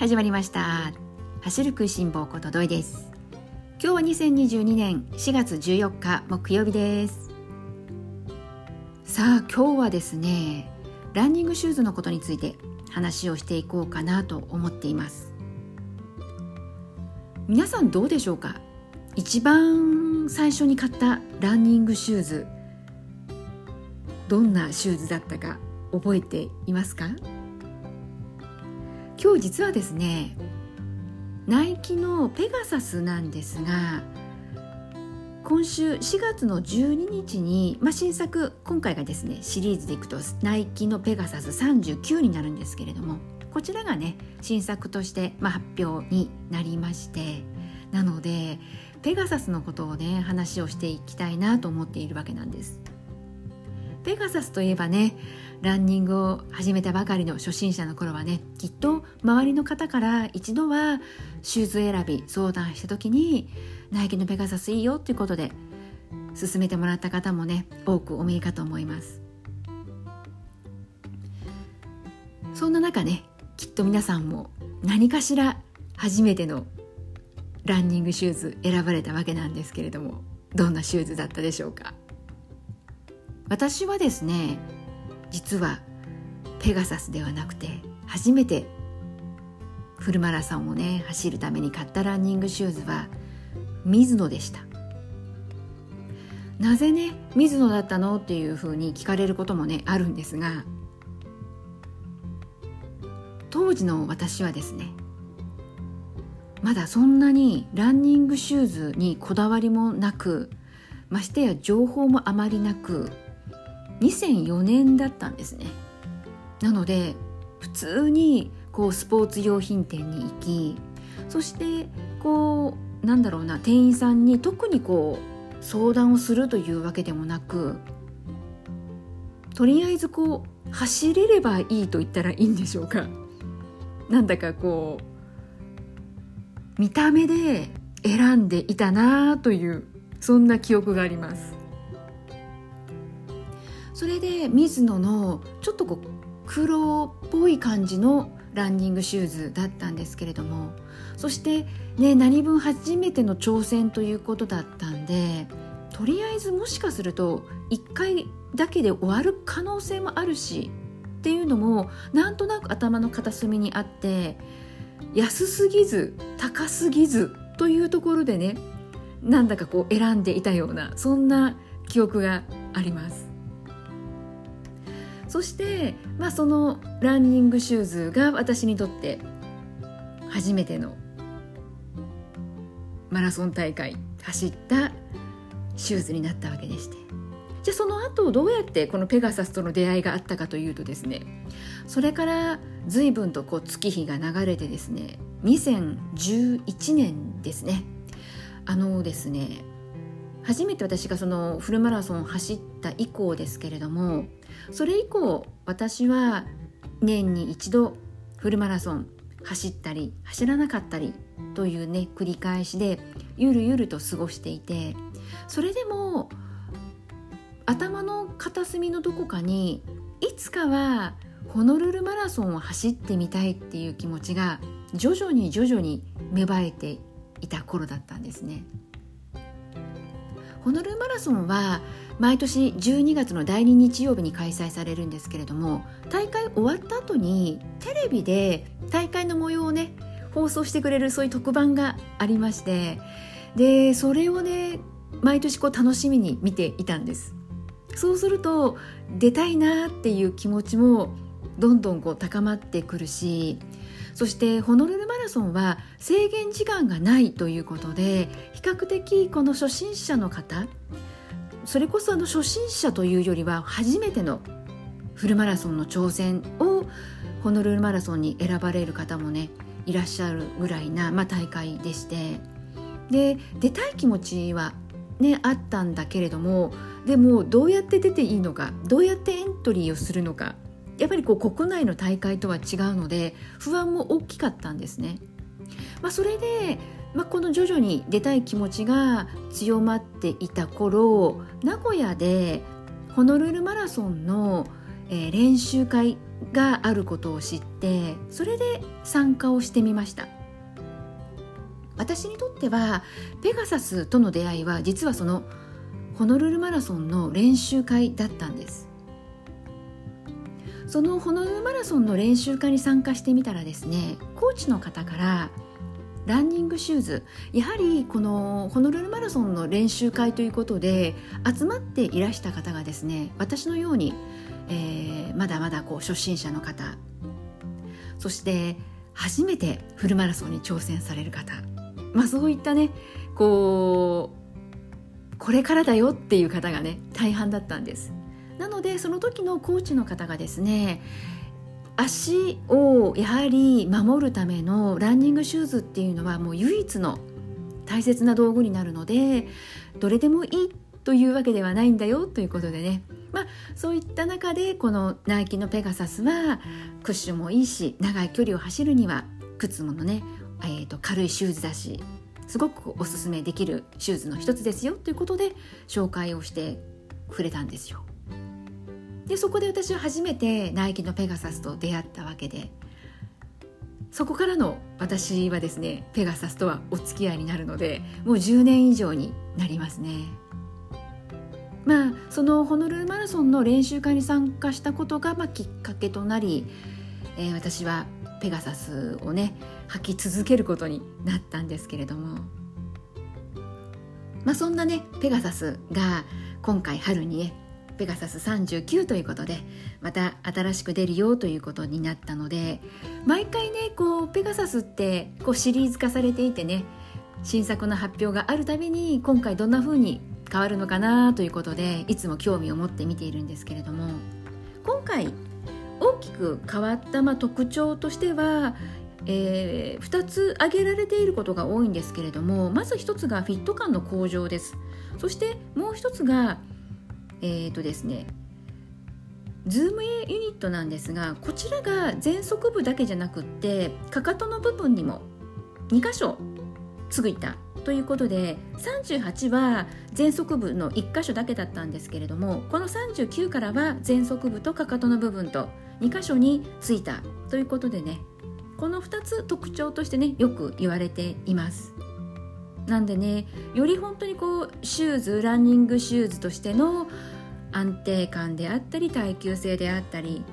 始まりました。走る食いしん坊ことどいです。今日は2022年4月14日木曜日です。さあ今日はですねランニングシューズのことについて話をしていこうかなと思っています。皆さんどうでしょうか？一番最初に買ったランニングシューズどんなシューズだったか覚えていますか？今日実はですねナイキのペガサスなんですが今週4月の12日に、まあ、新作今回がですねシリーズでいくとナイキのペガサス39になるんですけれどもこちらがね新作として、まあ、発表になりましてなのでペガサスのことをね話をしていきたいなと思っているわけなんです。ペガサスといえばねランニングを始めたばかりの初心者の頃はねきっと周りの方から一度はシューズ選び相談した時にナイキのペガサスいいよっていうことで勧めてもらった方もね多くお見えかと思います。そんな中ねきっと皆さんも何かしら初めてのランニングシューズ選ばれたわけなんですけれどもどんなシューズだったでしょうか？私はですね実はペガサスではなくて初めてフルマラソンをね走るために買ったランニングシューズはミズノでした。なぜねミズノだったのっていうふうに聞かれることもねあるんですが当時の私はですねまだそんなにランニングシューズにこだわりもなくましてや情報もあまりなく2004年だったんですね。なので普通にこうスポーツ用品店に行きそしてこうなんだろうな店員さんに特にこう相談をするというわけでもなくとりあえずこう走れればいいと言ったらいいんでしょうか。なんだかこう見た目で選んでいたなというそんな記憶があります。それで水野のちょっとこう黒っぽい感じのランニングシューズだったんですけれどもそしてね何分初めての挑戦ということだったんでとりあえずもしかすると1回だけで終わる可能性もあるしっていうのもなんとなく頭の片隅にあって安すぎず高すぎずというところでねなんだかこう選んでいたようなそんな記憶があります。そして、まあ、そのランニングシューズが私にとって初めてのマラソン大会走ったシューズになったわけでして。じゃあその後どうやってこのペガサスとの出会いがあったかというとですねそれから随分とこう月日が流れてですね2011年ですね。あのですね初めて私がそのフルマラソン走った以降ですけれどもそれ以降私は年に一度フルマラソン走ったり走らなかったりというね繰り返しでゆるゆると過ごしていてそれでも頭の片隅のどこかにいつかはホノルルマラソンを走ってみたいっていう気持ちが徐々に徐々に芽生えていた頃だったんですね。ホノルルマラソンは毎年12月の第2日曜日に開催されるんですけれども大会終わった後にテレビで大会の模様をね放送してくれるそういう特番がありましてでそれをね毎年こう楽しみに見ていたんです。そうすると出たいなっていう気持ちもどんどんこう高まってくるしそしてホノルルマラソンは制限時間がないということで比較的この初心者の方それこそあの初心者というよりは初めてのフルマラソンの挑戦をホノルルマラソンに選ばれる方もねいらっしゃるぐらいな、まあ、大会でして。で出たい気持ちはねあったんだけれどもでもどうやって出ていいのかどうやってエントリーをするのかやっぱりこう国内の大会とは違うので不安も大きかったんですね。まあ、それで、まあ、この徐々に出たい気持ちが強まっていた頃名古屋でホノルルマラソンの、えー、練習会があることを知ってそれで参加をしてみました私にとってはペガサスとの出会いは実はそのホノルルマラソンの練習会だったんですそのホノルルマラソンの練習会に参加してみたらですねコーチの方からランニングシューズやはりこのホノルルマラソンの練習会ということで集まっていらした方がですね私のように、えー、まだまだこう初心者の方そして初めてフルマラソンに挑戦される方、まあ、そういったねこうこれからだよっていう方がね大半だったんです。なのでその時のコーチの方がですね足をやはり守るためのランニングシューズっていうのはもう唯一の大切な道具になるのでどれでもいいというわけではないんだよということでねまあそういった中でこのナイキのペガサスはクッションもいいし長い距離を走るには靴ものね、えー、と軽いシューズだしすごくおすすめできるシューズの一つですよということで紹介をしてくれたんですよ。でそこで私は初めてナイキのペガサスと出会ったわけで。そこからの私はですねペガサスとはお付き合いになるのでもう10年以上になりますね。まあそのホノルルマラソンの練習会に参加したことが、まあ、きっかけとなり、えー、私はペガサスをね履き続けることになったんですけれども。まあそんなねペガサスが今回春にねペガサス39ということでまた新しく出るよということになったので毎回ねこうペガサスってこうシリーズ化されていてね新作の発表があるたびに今回どんな風に変わるのかなということでいつも興味を持って見ているんですけれども今回大きく変わった、まあ、特徴としては、えー、2つ挙げられていることが多いんですけれどもまず1つがフィット感の向上です。そしてもう1つがえっ、ー、とですねズームユニットなんですがこちらが前足部だけじゃなくってかかとの部分にも2箇所ついたということで38は前足部の1箇所だけだったんですけれどもこの39からは前足部とかかとの部分と2箇所についたということでねこの2つ特徴としてねよく言われています。なんでねより本当にこうシューズランニングシューズとしての安定感であったり耐久性であったり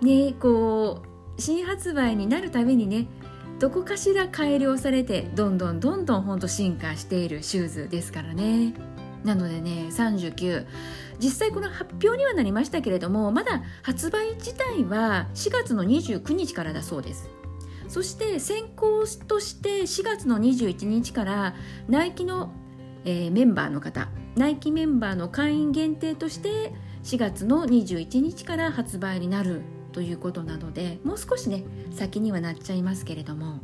ねこう新発売になるたびにねどこかしら改良されてどんどんどんどんほんと進化しているシューズですからね。なのでね39実際この発表にはなりましたけれどもまだ発売自体は4月の29日からだそうです。そして先行として4月の21日からナイキの、えー、メンバーの方ナイキメンバーの会員限定として4月の21日から発売になるということなのでもう少しね先にはなっちゃいますけれども。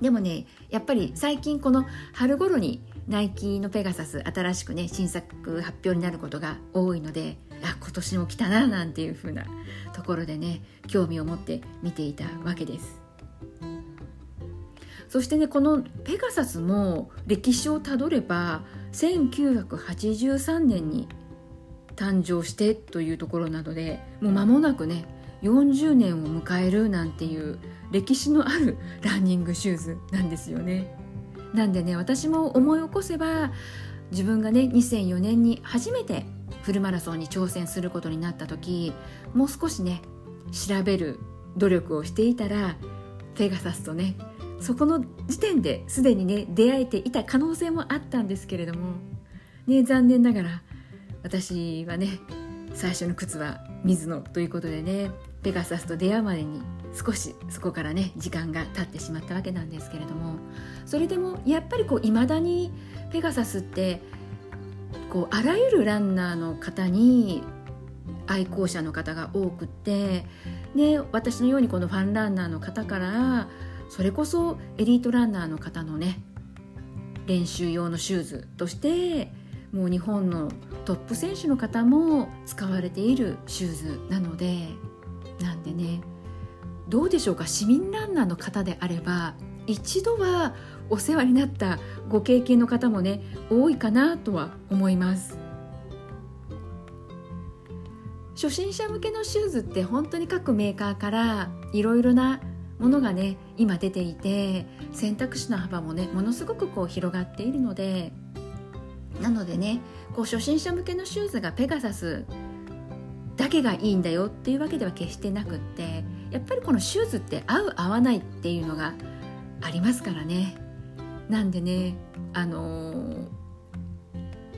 でもねやっぱり最近この春頃にナイキのペガサス新しくね新作発表になることが多いのであ今年も来たななんていう風なところでね興味を持って見ていたわけですそしてねこのペガサスも歴史をたどれば1983年に誕生してというところなのでもう間もなくね40年を迎えるなんていう歴史のあるランニングシューズなんですよね。なんでね私も思い起こせば自分がね2004年に初めてフルマラソンに挑戦することになった時もう少しね調べる努力をしていたらペガサスとねそこの時点ですでにね出会えていた可能性もあったんですけれども、ね、残念ながら私はね最初の靴は水野ということでねペガサスと出会うまでに少しそこからね時間が経ってしまったわけなんですけれどもそれでもやっぱりこう未だにペガサスってこうあらゆるランナーの方に愛好者の方が多くて、ね、私のようにこのファンランナーの方からそれこそエリートランナーの方のね練習用のシューズとしてもう日本のトップ選手の方も使われているシューズなのでなんでねどうでしょうか市民ランナーの方であれば一度はお世話になったご経験の方もね多いかなとは思います。初心者向けのシューズって本当に各メーカーからいろいろなものがね今出ていて選択肢の幅もねものすごくこう広がっているのでなのでねこう初心者向けのシューズがペガサスだけがいいんだよっていうわけでは決してなくってやっぱりこのシューズって合う合わないっていうのがありますからね。なんでねあのー、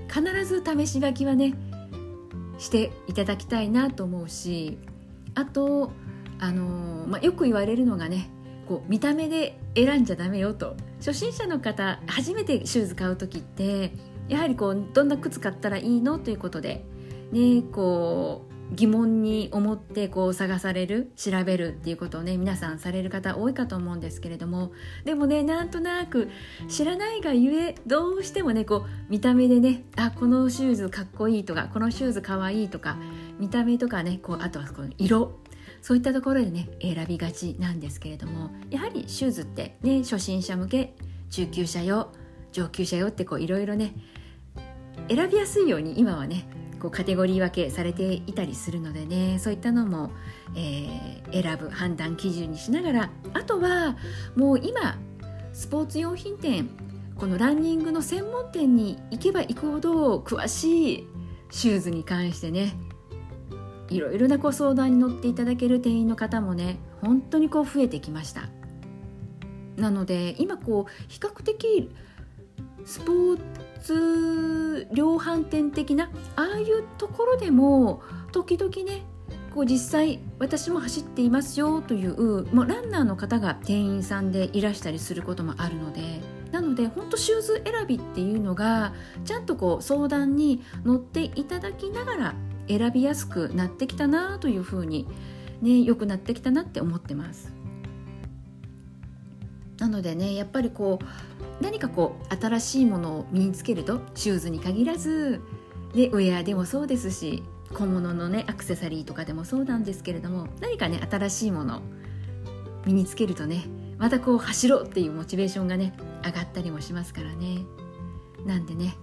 必ず試し履きはねしていただきたいなと思うしあと、あのー、まあ、よく言われるのがねこう見た目で選んじゃダメよと。初心者の方初めてシューズ買う時ってやはりこうどんな靴買ったらいいのということで、ね、こう疑問に思ってこう探される調べるっていうことをね皆さんされる方多いかと思うんですけれどもでもねなんとなく知らないがゆえどうしてもねこう見た目でねあこのシューズかっこいいとかこのシューズかわいいとか見た目とかねこうあとはこの色そういったところでね選びがちなんですけれどもやはりシューズってね初心者向け中級者用上級者用ってこういろいろね選びやすいように今はねこうカテゴリー分けされていたりするのでね。そういったのも、えー、選ぶ判断基準にしながら。あとはもう今スポーツ用品店このランニングの専門店に行けば行くほど詳しいシューズに関してねいろいろなご相談に乗っていただける店員の方もね本当にこう増えてきました。なので今こう比較的スポー量販店的なああいうところでも時々ねこう実際私も走っていますよというもうランナーの方が店員さんでいらしたりすることもあるのでなので本当シューズ選びっていうのがちゃんとこう相談に乗っていただきながら選びやすくなってきたなというふうにね良くなってきたなって思ってます。なのでねやっぱりこう何かこう新しいものを身につけるとシューズに限らずでウェアでもそうですし小物のねアクセサリーとかでもそうなんですけれども何かね新しいもの身につけるとねまたこう走ろうっていうモチベーションがね上がったりもしますからね。なんでね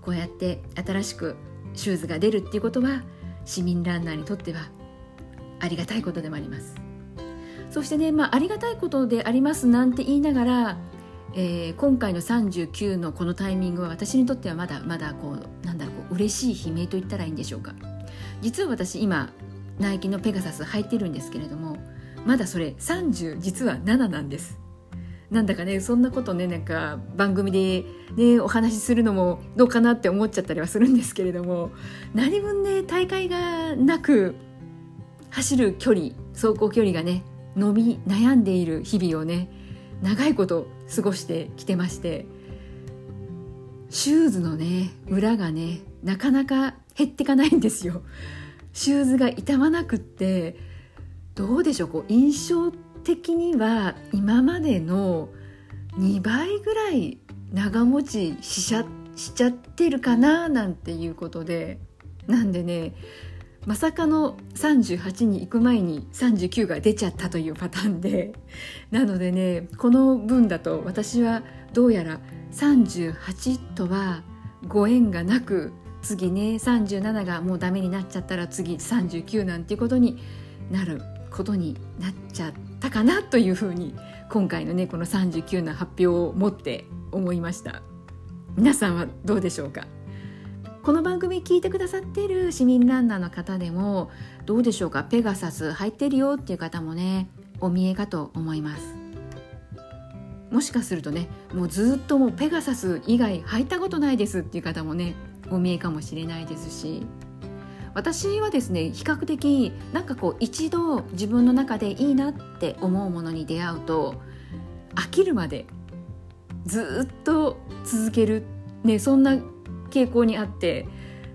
こうやって新しくシューズが出るっていうことは市民ランナーにとってはありがたいことでもあります。そしてね、まあ、ありがたいことでありますなんて言いながらえー、今回の39のこのタイミングは私にとってはまだまだこうなんだろうこう嬉しい悲鳴と言ったらいいんでしょうか。実は私今ナイキのペガサス履いてるんですけれどもまだそれ30実は7なんです。なんだかねそんなことねなんか番組で、ね、お話しするのもどうかなって思っちゃったりはするんですけれども何分ね大会がなく走る距離走行距離がね伸び悩んでいる日々をね長いこと過ごしてきてましてシューズのね裏がねなかなか減ってかないんですよ。シューズが傷まなくってどうでしょうこう印象的には今までの2倍ぐらい長持ちしちゃしちゃってるかななんていうことでなんでねまさかの38に行く前に39が出ちゃったというパターンで。なのでねこの分だと私はどうやら38とはご縁がなく次ね37がもうダメになっちゃったら次39なんていうことになることになっちゃったかなというふうに今回のねこの39の発表をもって思いました。皆さんはどうでしょうか？この番組聞いてくださってる市民ランナーの方でもどうでしょうか？ペガサス入ってるよっていう方もねお見えかと思います。もしかするとねもうずっともうペガサス以外入ったことないですっていう方もねお見えかもしれないですし。私はですね比較的なんかこう一度自分の中でいいなって思うものに出会うと飽きるまでずっと続ける、ね、そんな傾向にあって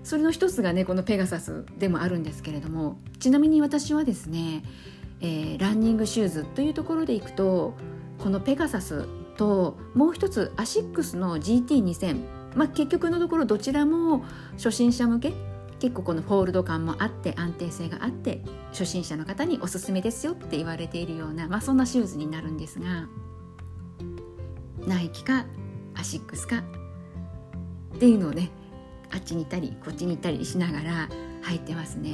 それの一つがねこのペガサスでもあるんですけれどもちなみに私はですね、えー、ランニングシューズというところでいくとこのペガサスともう一つアシックスの GT2000、まあ、結局のところどちらも初心者向け結構このホールド感もあって安定性があって初心者の方におすすめですよって言われているような、まあ、そんなシューズになるんですがナイキかアシックスかっていうのをねあっちに行ったりこっちに行ったりしながら履いてますね。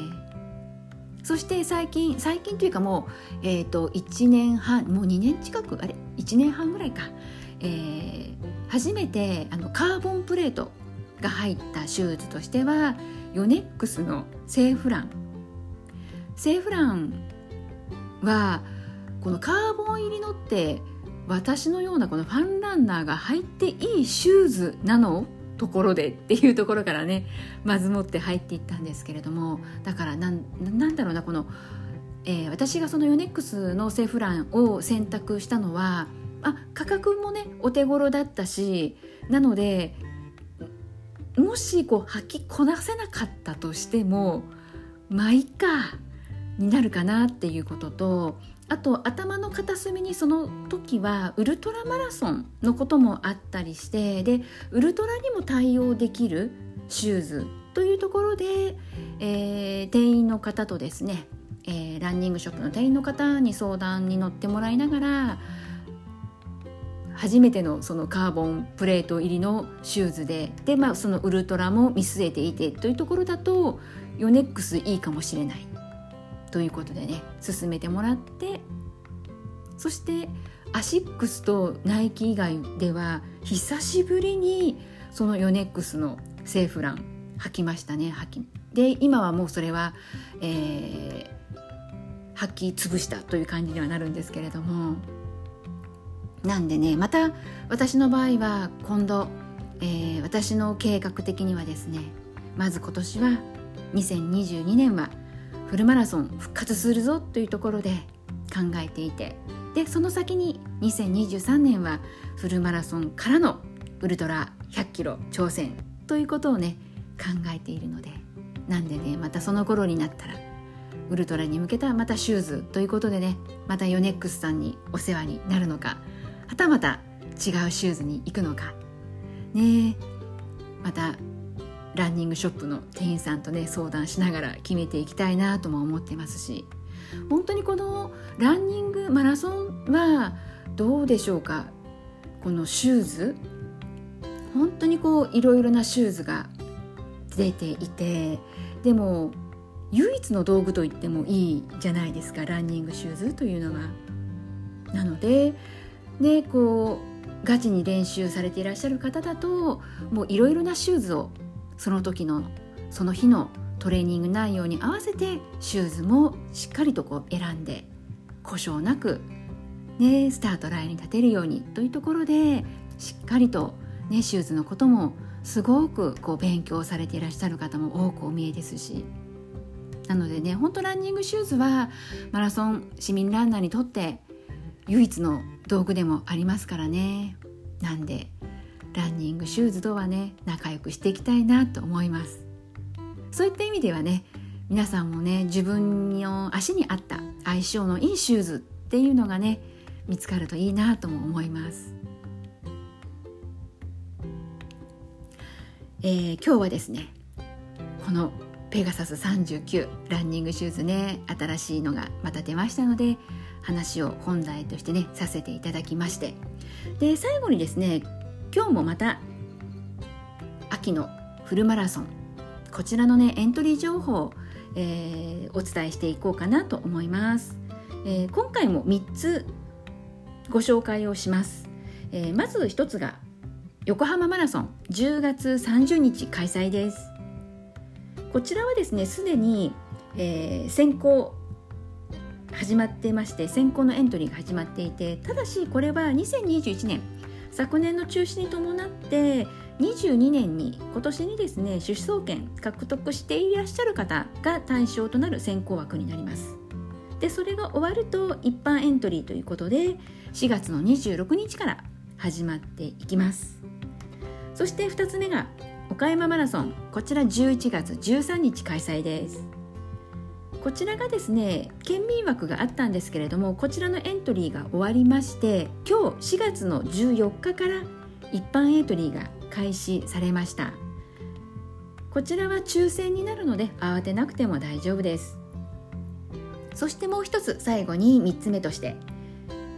そして最近最近というかもう、えーと、1年半もう2年近くあれ1年半ぐらいか、えー、初めてあのカーボンプレートが入ったシューズとしてはヨネックスのセーフラン。セーフランはこのカーボン入りのって私のようなこのファンランナーが履いていいシューズなのところでっていうところからねまずもって入っていったんですけれどもだからなんなんだろうなこの、えー、私がそのヨネックスのセフランを選択したのはあ価格もねお手頃だったしなのでもしこう履きこなせなかったとしてもまあいいかになるかなっていうこととあと頭の片隅にその時はウルトラマラソンのこともあったりしてでウルトラにも対応できるシューズというところで、えー、店員の方とですね、えー、ランニングショップの店員の方に相談に乗ってもらいながら初めてのそのカーボンプレート入りのシューズでで、まあ、そのウルトラも見据えていてというところだとヨネックスいいかもしれない。ということでね勧めてもらってそしてアシックスとナイキ以外では久しぶりにそのヨネックスのセーフラン履きましたね履き。で今はもうそれは、えー、履き潰したという感じにはなるんですけれども。なんでねまた私の場合は今度、えー、私の計画的にはですねまず今年は2022年はフルマラソン復活するぞというところで考えていてでその先に2023年はフルマラソンからのウルトラ100キロ挑戦ということをね考えているのでなんでねまたその頃になったらウルトラに向けたまたシューズということでねまたヨネックスさんにお世話になるのかはたまた違うシューズに行くのかねまたランニングショップの店員さんとね相談しながら決めていきたいなとも思ってますし本当にこのランニングマラソンはどうでしょうか？このシューズ？本当にこういろいろなシューズが出ていてでも唯一の道具と言ってもいいじゃないですかランニングシューズというのは。なのででこうガチに練習されていらっしゃる方だともういろいろなシューズをその時のその日のトレーニング内容に合わせてシューズもしっかりとこう選んで故障なく、ね、スタートラインに立てるようにというところでしっかりと、ね、シューズのこともすごくこう勉強されていらっしゃる方も多くお見えですし。なのでね本当ランニングシューズはマラソン市民ランナーにとって唯一の道具でもありますからね。なんでランニングシューズとはね仲良くしていきたいなと思います。そういった意味ではね皆さんもね自分の足に合った相性のいいシューズっていうのがね見つかるといいなとも思います、えー、今日はですねこのペガサス39ランニングシューズね新しいのがまた出ましたので話を本題としてねさせていただきまして。で最後にですね今日もまた秋のフルマラソンこちらのねエントリー情報、えー、お伝えしていこうかなと思います、えー、今回も3つご紹介をします、えー、まず1つが横浜マラソン10月30日開催です。こちらはですねすでに、えー、先行始まってまして先行のエントリーが始まっていてただしこれは2021年昨年の中止に伴って22年に今年にですね出走権獲得していらっしゃる方が対象となる選考枠になります。でそれが終わると一般エントリーということで4月の26日から始まっていきます。そして2つ目が岡山マラソン。こちら11月13日開催です。こちらがですね県民枠があったんですけれどもこちらのエントリーが終わりまして今日4月の14日から一般エントリーが開始されました。こちらは抽選になるので慌てなくても大丈夫です。そしてもう一つ最後に3つ目として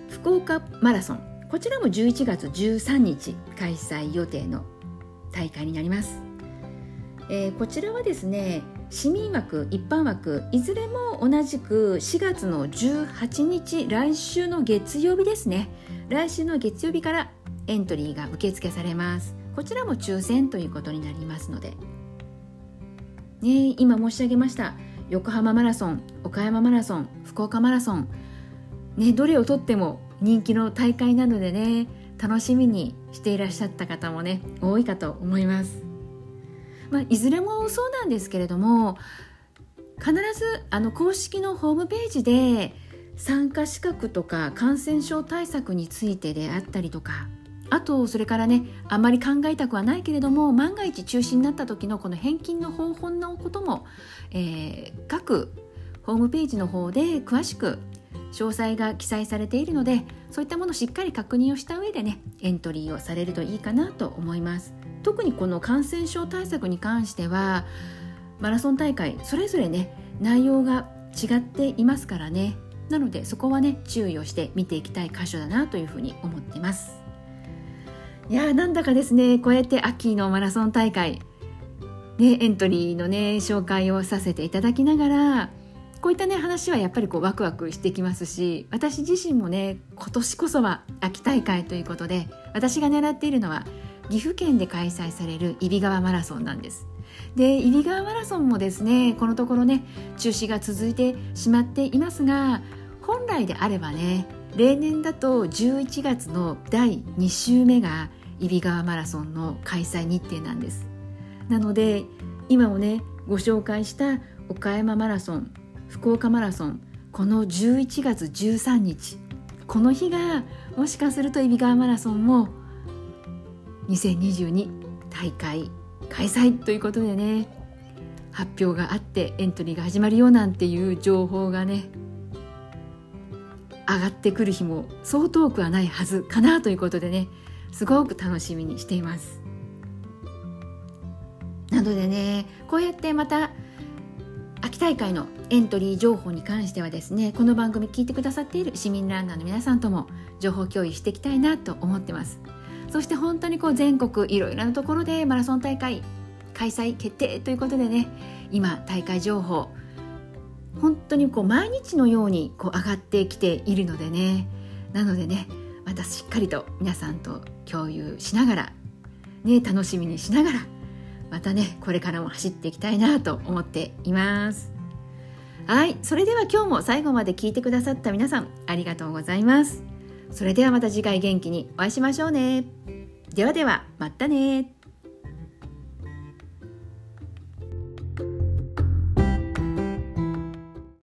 福岡マラソン。こちらも11月13日開催予定の大会になります、えー、こちらはですね市民枠一般枠いずれも同じく4月の18日来週の月曜日ですね。来週の月曜日からエントリーが受付されます。こちらも抽選ということになりますので、ね、今申し上げました。横浜マラソン岡山マラソン福岡マラソン、ね、どれをとっても人気の大会なのでね楽しみにしていらっしゃった方もね多いかと思います、まあ、いずれもそうなんですけれども必ずあの公式のホームページで参加資格とか感染症対策についてであったりとかあとそれからねあんまり考えたくはないけれども万が一中止になった時のこの返金の方法のことも、えー、各ホームページの方で詳しく詳細が記載されているのでそういったものをしっかり確認をした上でねエントリーをされるといいかなと思います。特にこの感染症対策に関してはマラソン大会それぞれね内容が違っていますからね。なのでそこはね注意をして見ていきたい箇所だなというふうに思ってます。いやーなんだかですねこうやって秋のマラソン大会ねエントリーのね紹介をさせていただきながらこういったね話はやっぱりこうワクワクしてきますし私自身もね今年こそは秋大会ということで私が狙っているのは岐阜県で開催される揖斐川マラソンなんです。で揖斐川マラソンもですねこのところね中止が続いてしまっていますが本来であればね例年だと11月の第2週目が揖斐川マラソンの開催日程なんです。なので今もねご紹介した岡山マラソン福岡マラソンこの11月13日この日がもしかすると揖斐川マラソンも2022大会開催ということでね発表があってエントリーが始まるよなんていう情報がね上がってくる日もそう遠くはないはずかなということでねすごく楽しみにしています。なのでねこうやってまた秋大会のエントリー情報に関してはですねこの番組聞いてくださっている市民ランナーの皆さんとも情報共有していきたいなと思ってます。そして本当にこう全国いろいろなところでマラソン大会開催決定ということでね今大会情報本当にこう毎日のようにこう上がってきているのでねなのでねまたしっかりと皆さんと共有しながら、ね、楽しみにしながらまたねこれからも走っていきたいなと思っています。はいそれでは今日も最後まで聞いてくださった皆さんありがとうございます。それではまた次回元気にお会いしましょうね。ではではまたね